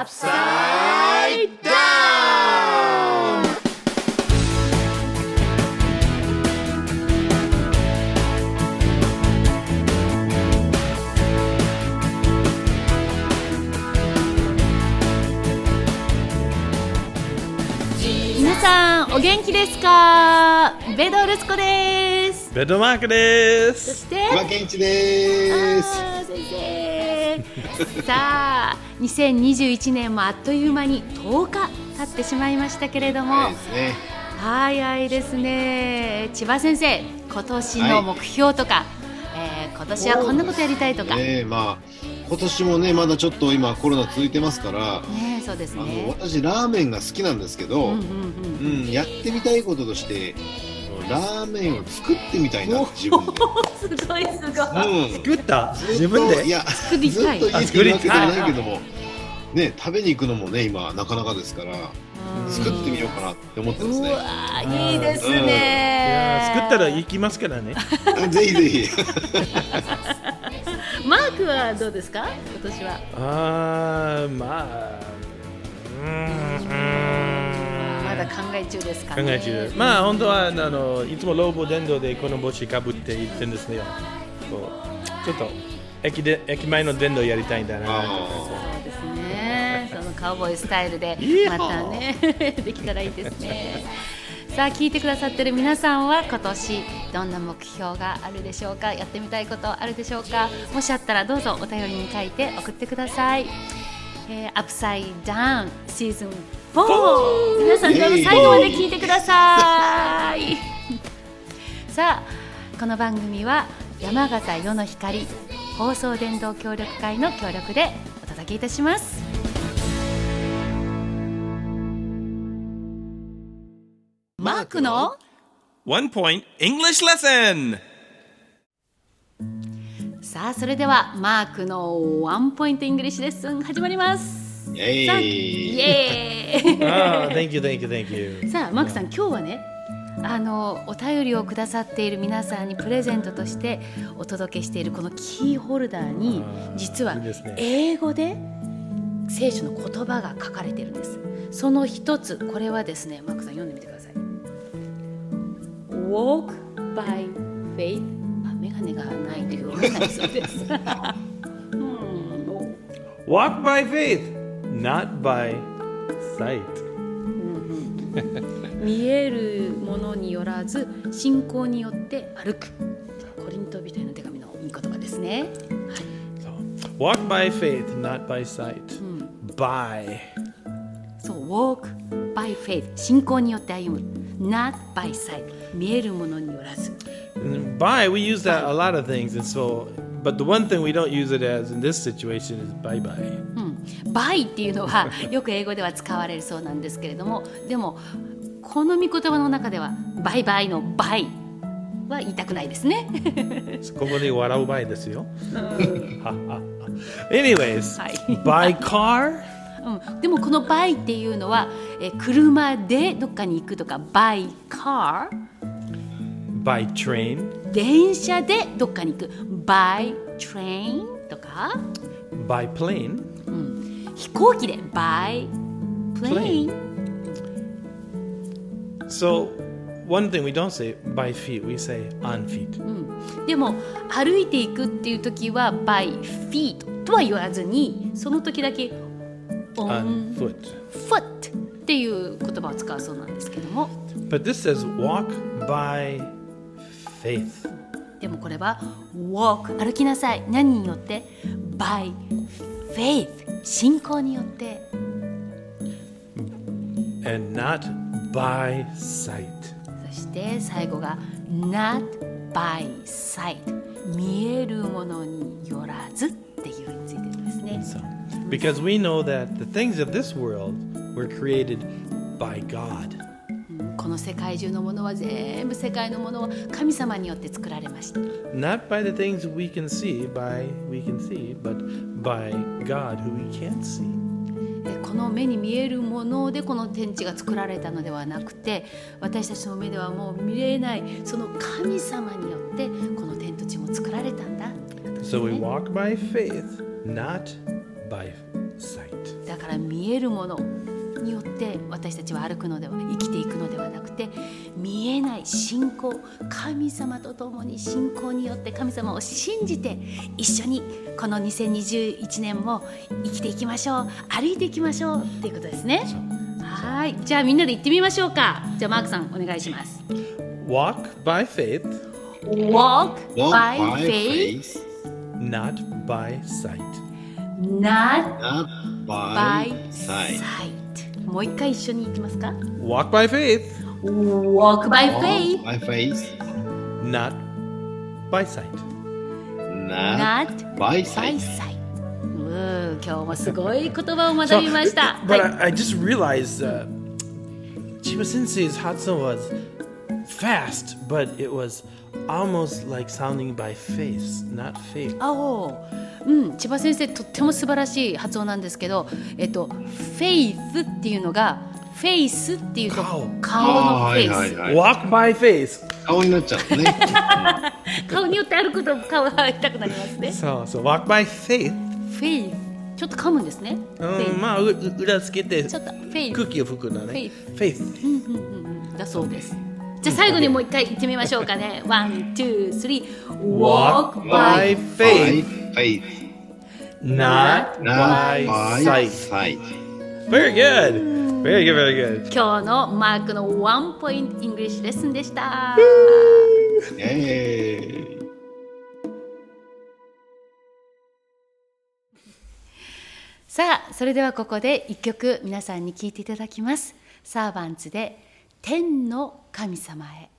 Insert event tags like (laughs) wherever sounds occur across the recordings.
Upside Down! 皆さんお元気ですか？ベドルスコですベッドマークでそす。してです。あー先生 (laughs) さあ2021年もあっという間に10日経ってしまいましたけれども、はいですね。早いですね。千葉先生今年の目標とか、えー今年はこんなことやりたいとか。ね。まあ今年もねまだちょっと今コロナ続いてますから、そうですあのね私ラーメンが好きなんですけど、うんんううん。うんやってみたいこととしてラーメンを作ってみたいな自分で。すごいすごい。うん。作った？自分で？いや作りたい。ずっと家にいるわけじゃないけども、ね食べに行くのもね今なかなかですから作ってみようかなって思ってますね。うわーいいですいやね作ったら行きますからね。(laughs) ぜひぜひ。(laughs) マークはどうですか？今年は。ああ、まあ、うーんえ中ですか考ねえ中。まあ、本当はあのいつもローボ電動でこの帽子かぶって行ってるんですよ。こうちょっと駅で駅前の電動やりたいんだなそうですね。そのカウボーイスタイルでまたね (laughs) できたらいいですね。さあ聞いてくださってる皆さんは今年どんな目標があるでしょうか？やってみたいことあるでしょうか？もしあったらどうぞお便りに書いて送ってください、えー、アップサイダウンシーズン4皆さん最後まで聞いてください。(laughs) さあこの番組は山形世の光放送伝道協力会の協力でお届けいたします。マークの One Point English Lesson! さあそれではマークのワンポイントイングリッシュレッスン始まりますイエーイ。イエーイ。Ah, (laughs) thank you, thank you, thank you. さあマークさん今日はねあのお便りをくださっている皆さんにプレゼントとしてお届けしているこのキーホルダーに実は英語で聖書の言葉が書かれているんです。その一つこれはですねマークさん読んでみてください。Walk by faith. あメガネがないといそうです (laughs) うん。Walk by faith, not by sight. 見えるものによらず信仰によって歩くコリント人への手紙のいい言葉ですね So, walk by faith, not by sight. By. そう walk by faith 信仰によって歩む not by sight 見えるものによらず And by, we use that a lot of things, and so, but the one thing we don't use it as in this situation is bye bye. うん、by っていうのは (laughs) よく英語では使われるそうなんですけれどもでもこの御言葉の中ではバイバイの by は言いたくないですね。ここで笑う場合ですよ。(laughs) Anyways, はい。by car, うん、でもこの by っていうのはえ車でどっかに行くとか by car by train, 電車でどっかに行く。by train とか？By plane, 飛行機で by plane So, one thing we don't say by feet, we say on feet. でも歩いていくっていう時は by feet とは言わずにその時だけ On on foot. foot っていう言葉を使うそうなんですけども But this says walk by faith. でもこれは walk 歩きなさい何によって by faith 信仰によって and not by sight. そして最後が not by sight 見えるものによらずっていうについてですね So, because we know that the things of this world were created by God. この世界中のものは全部世界のものは神様によって作られました Not by the things we can see, by we can see, but by God who we can't see. えこの目に見えるものでこの天地が作られたのではなくて私たちの目ではもう見れないその神様によってこの天と地も作られたんだっていうことです So we ね walk by faith, not by sight. だから見えるものによって私たちは歩くのでは生きていくのではなくて見えない信仰神様と共に信仰によって神様を信じて一緒にこの2021年も生きていきましょう歩いていきましょうっていうことですね。はい。じゃあみんなで行ってみましょうか。じゃあマークさんお願いします。Walk by faith, Walk by faith. not by sight. not by sight. sight もう一回一緒に行きますか Walk by faith, Walk by Walk faith by faith, not by sight. not not by by sight. sight うー今日もすごい言葉を学びました。 but はい I, I just realized uh, Chiba Sensei's Hatsun was fast, but it was almost like sounding by face, not faith. あおう ん、千葉先生とっても素晴らしい発音なんですけど、えっと、フェイスっていうのがフェイスっていうと顔。顔の face、はいはいはい。Walk by face. 顔になっちゃうのね。(laughs) 顔によって歩くと顔が痛くなりますね。So, so walk by faith. フェイ。スちょっと噛むんですね、フェイ。スうん、まあ、うう裏つけてちょっと faith。空気を吹くんだね。faith. だそうです。じゃあ最後にもう一回言ってみましょうかね。One, two, three Walk Walk by by faith, faith, not not by by sight. sight. Very good. Very good, very good. 今日のマークのワンポイントイングリッシュレッスンでしたえーさあそれではここで一曲皆さんに聴いていただきますサーバンツで天の神様へ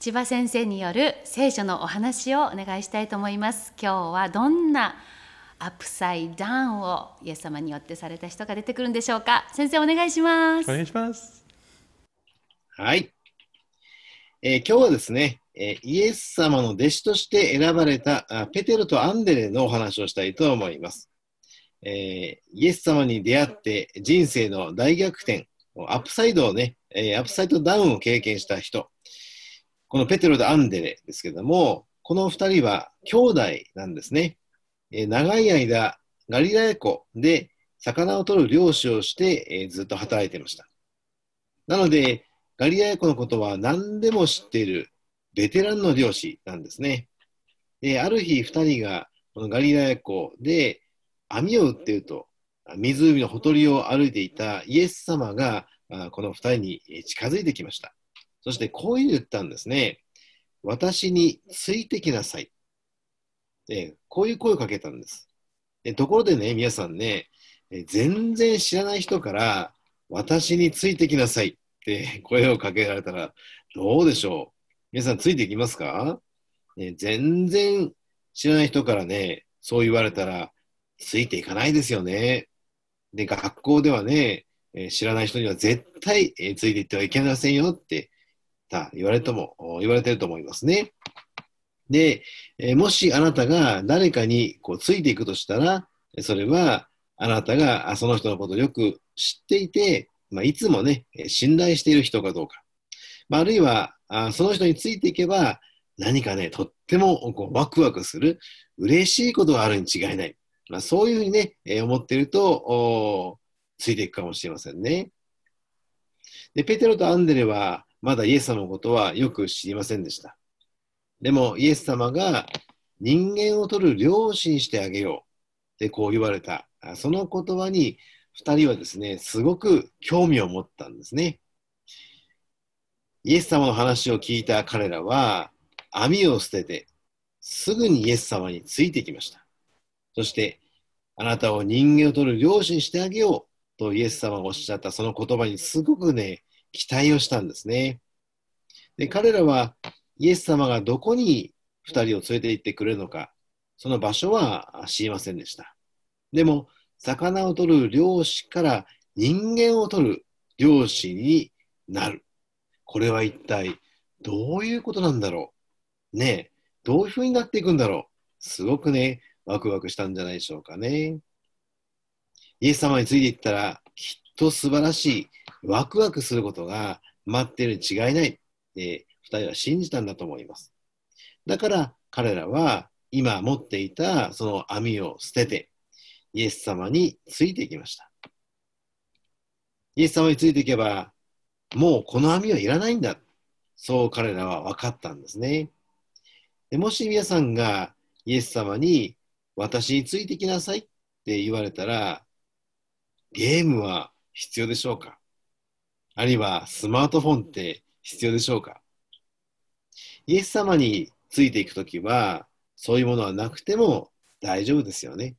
千葉先生による聖書のお話をお願いしたいと思います今日はどんなアップサイダウンをイエス様によってされた人が出てくるんでしょうか先生お願いしますお願いします。はい。えー今日はですね、えーイエス様の弟子として選ばれたあペテロとアンデレのお話をしたいと思います。えーイエス様に出会って人生の大逆転、アップサイドをね、えーアップサイドダウンを経験した人、このペテロとアンデレですけども、この二人は兄弟なんですね。えー長い間、ガリラヤ湖で魚を取る漁師をして、えーずっと働いていました。なので、ガリラヤ湖のことは何でも知っているベテランの漁師なんですね。で、ある日、二人がこのガリラヤ湖で網を打っていると、湖のほとりを歩いていたイエス様がこの二人に近づいてきました。そしてこういう言ったんですね。私についてきなさい。でこういう声をかけたんです。でところでね、皆さんね、え全然知らない人から私についてきなさいって (laughs) 声をかけられたらどうでしょう？皆さんついてきますか、ね、全然知らない人からね、そう言われたらついていかないですよね。で、学校ではね、え知らない人には絶対、えついていってはいけませんよってた言われても言われてると思いますね。で、えもしあなたが誰かにこうついていくとしたら、それはあなたがその人のことをよく知っていて、まあ、いつもね、信頼している人かどうか。まあ、るいはあその人についていけば何かね、とってもこうワクワクする、嬉しいことがあるに違いない。まあ、そういうふうにね、え思っていると、ついていくかもしれませんね。で、ペテロとアンデレは、まだイエス様のことはよく知りませんでした。でも、イエス様が人間を取る漁師にしてあげようってこう言われた。その言葉に、二人はですね、すごく興味を持ったんですね。イエス様の話を聞いた彼らは、網を捨てて、すぐにイエス様についてきました。そして、あなたを人間を取る漁師にしてあげようとイエス様がおっしゃったその言葉にすごくね、期待をしたんですね。で、彼らはイエス様がどこに二人を連れて行ってくれるのか、その場所は知りませんでした。でも、魚を取る漁師から人間を取る漁師になる。これは一体どういうことなんだろう？ねえ、どういうふうになっていくんだろう？すごくね、ワクワクしたんじゃないでしょうかね。イエス様についていったら、きっと素晴らしい、ワクワクすることが待ってるに違いない。え二人は信じたんだと思います。だから彼らは今持っていたその網を捨てて、イエス様についていきました。イエス様についていけば、もうこの網はいらないんだ。そう彼らは分かったんですね。でもし皆さんがイエス様に私についてきなさいって言われたら、ゲームは必要でしょうか？あるいはスマートフォンって必要でしょうか？イエス様についていくときは、そういうものはなくても大丈夫ですよね。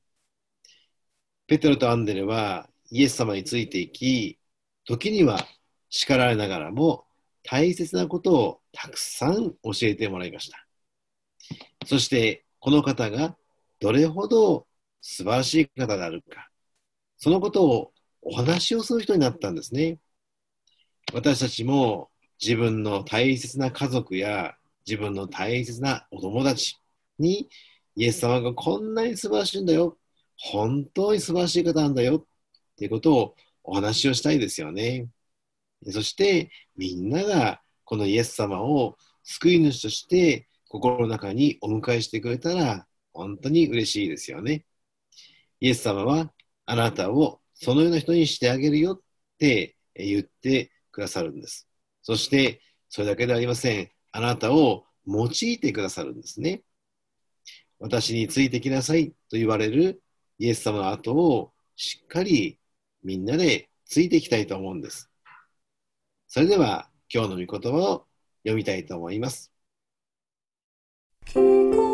ペテロとアンデレはイエス様についていき、時には叱られながらも大切なことをたくさん教えてもらいました。そして、この方がどれほど素晴らしい方であるか、そのことをお話をする人になったんですね。私たちも自分の大切な家族や自分の大切なお友達にイエス様がこんなに素晴らしいんだよ。本当に素晴らしい方なんだよ。っていうことをお話をしたいですよね。そしてみんながこのイエス様を救い主として心の中にお迎えしてくれたら本当に嬉しいですよね。イエス様はあなたをそのような人にしてあげるよって言ってくださるんです。そしてそれだけではありません。あなたを用いてくださるんですね。私についてきなさいと言われるイエス様の後をしっかりみんなでついていきたいと思うんです。それでは今日の御言葉を読みたいと思います。聞こえます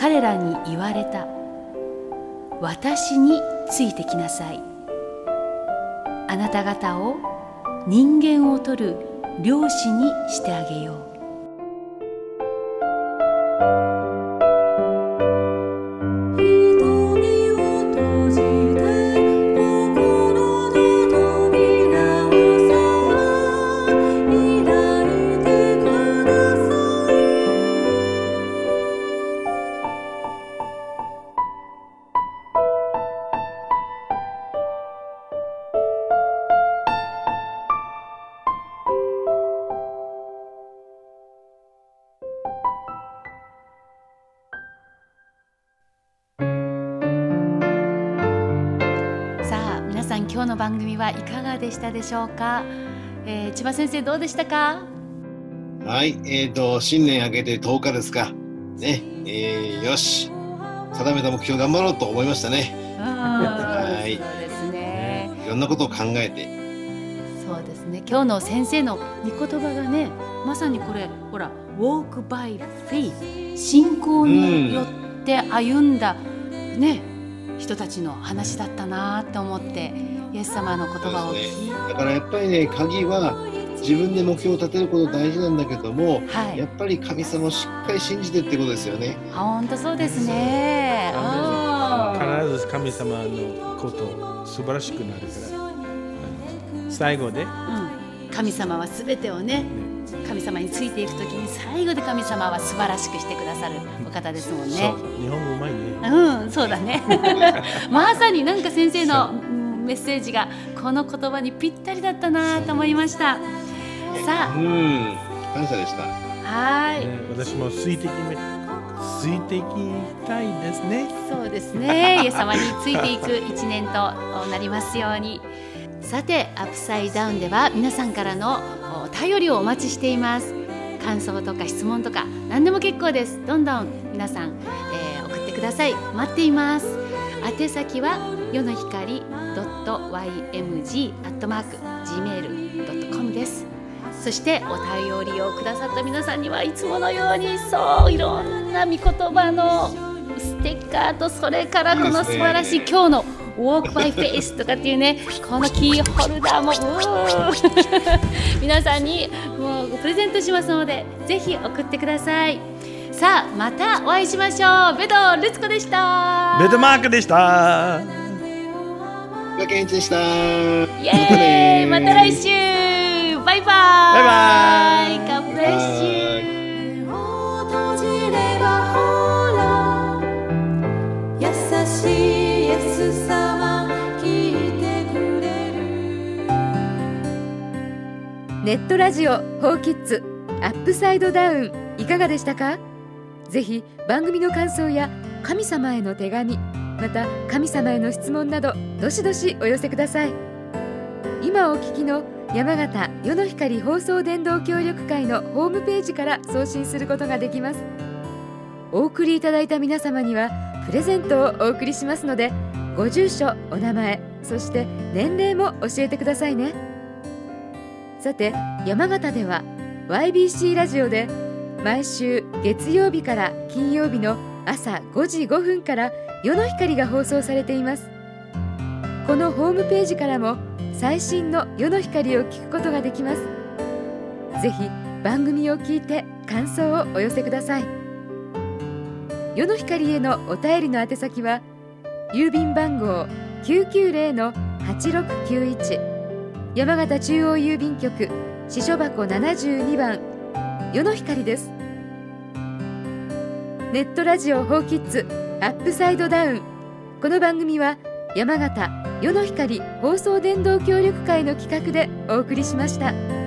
彼らに言われた。私についてきなさい。あなた方を人間を取る漁師にしてあげよう。今日の番組はいかがでしたでしょうか、えー千葉先生どうでしたか？はい、えーと、新年明けて10日ですか。ね、えーよし、定めた目標頑張ろうと思いましたね。はいそうですねいろんなことを考えて。そうですね今日の先生の御言葉がねまさにこれほら「walk by faith」信仰によって歩んだ、ね人たちの話だったなと思ってイエス様の言葉を聞いて、だからやっぱりね、鍵は自分で目標を立てること大事なんだけども、はい。やっぱり神様をしっかり信じてってことですよね。あ本当そうですね。必ず神様のこと素晴らしくなるから。最後でうん、神様はすべてをね神様についていくときに最後で神様は素晴らしくしてくださるお方ですもんね。そう日本語うまいねうん、そうだね。(laughs) まさになんか先生のうんメッセージがこの言葉にぴったりだったなと思いました。さうん、感謝でした。あ、はい、ね私も水滴め水滴たいですねそうですね。(laughs) イエス様についていく一年となりますように。さて、アップサイダウンでは皆さんからのお便りをお待ちしています。感想とか質問とか何でも結構です。どんどん皆さん、えー送ってください。待っています。宛先は世の光 .ymg アットマーク gmail.com です。そしてお便りをくださった皆さんにはいつものようにそういろんな御言葉のステッカーとそれからこの素晴らしい今日の「Walk by Face」とかっていうねこのキーホルダーも (laughs) 皆さんにもうプレゼントしますのでぜひ送ってください。さあまたお会いしましょう。ベドルツコでした。ベッドマークでした。がけんちでした。イエーイ。ねまた来週。バイバイ。バイバイ。God bless you 目を閉じればほら優しいイエスネットラジオ「フォーキッズアップサイドダウン」いかがでしたか？ぜひ番組の感想や神様への手紙また神様への質問などどしどしお寄せください。今お聞きの山形世の光放送伝道協力会のホームページから送信することができます。お送りいただいた皆様にはプレゼントをお送りしますのでご住所お名前そして年齢も教えてくださいね。さて山形では YBC ラジオで毎週月曜日から金曜日の朝5時5分から夜の光が放送されています。このホームページからも最新の夜の光を聞くことができます。ぜひ番組を聞いて感想をお寄せください。夜の光へのお便りの宛先は郵便番号990-8691山形中央郵便局支所箱72番世の光ですネットラジオフォーキッズアップサイドダウンこの番組は山形世の光放送電動協力会の企画でお送りしました。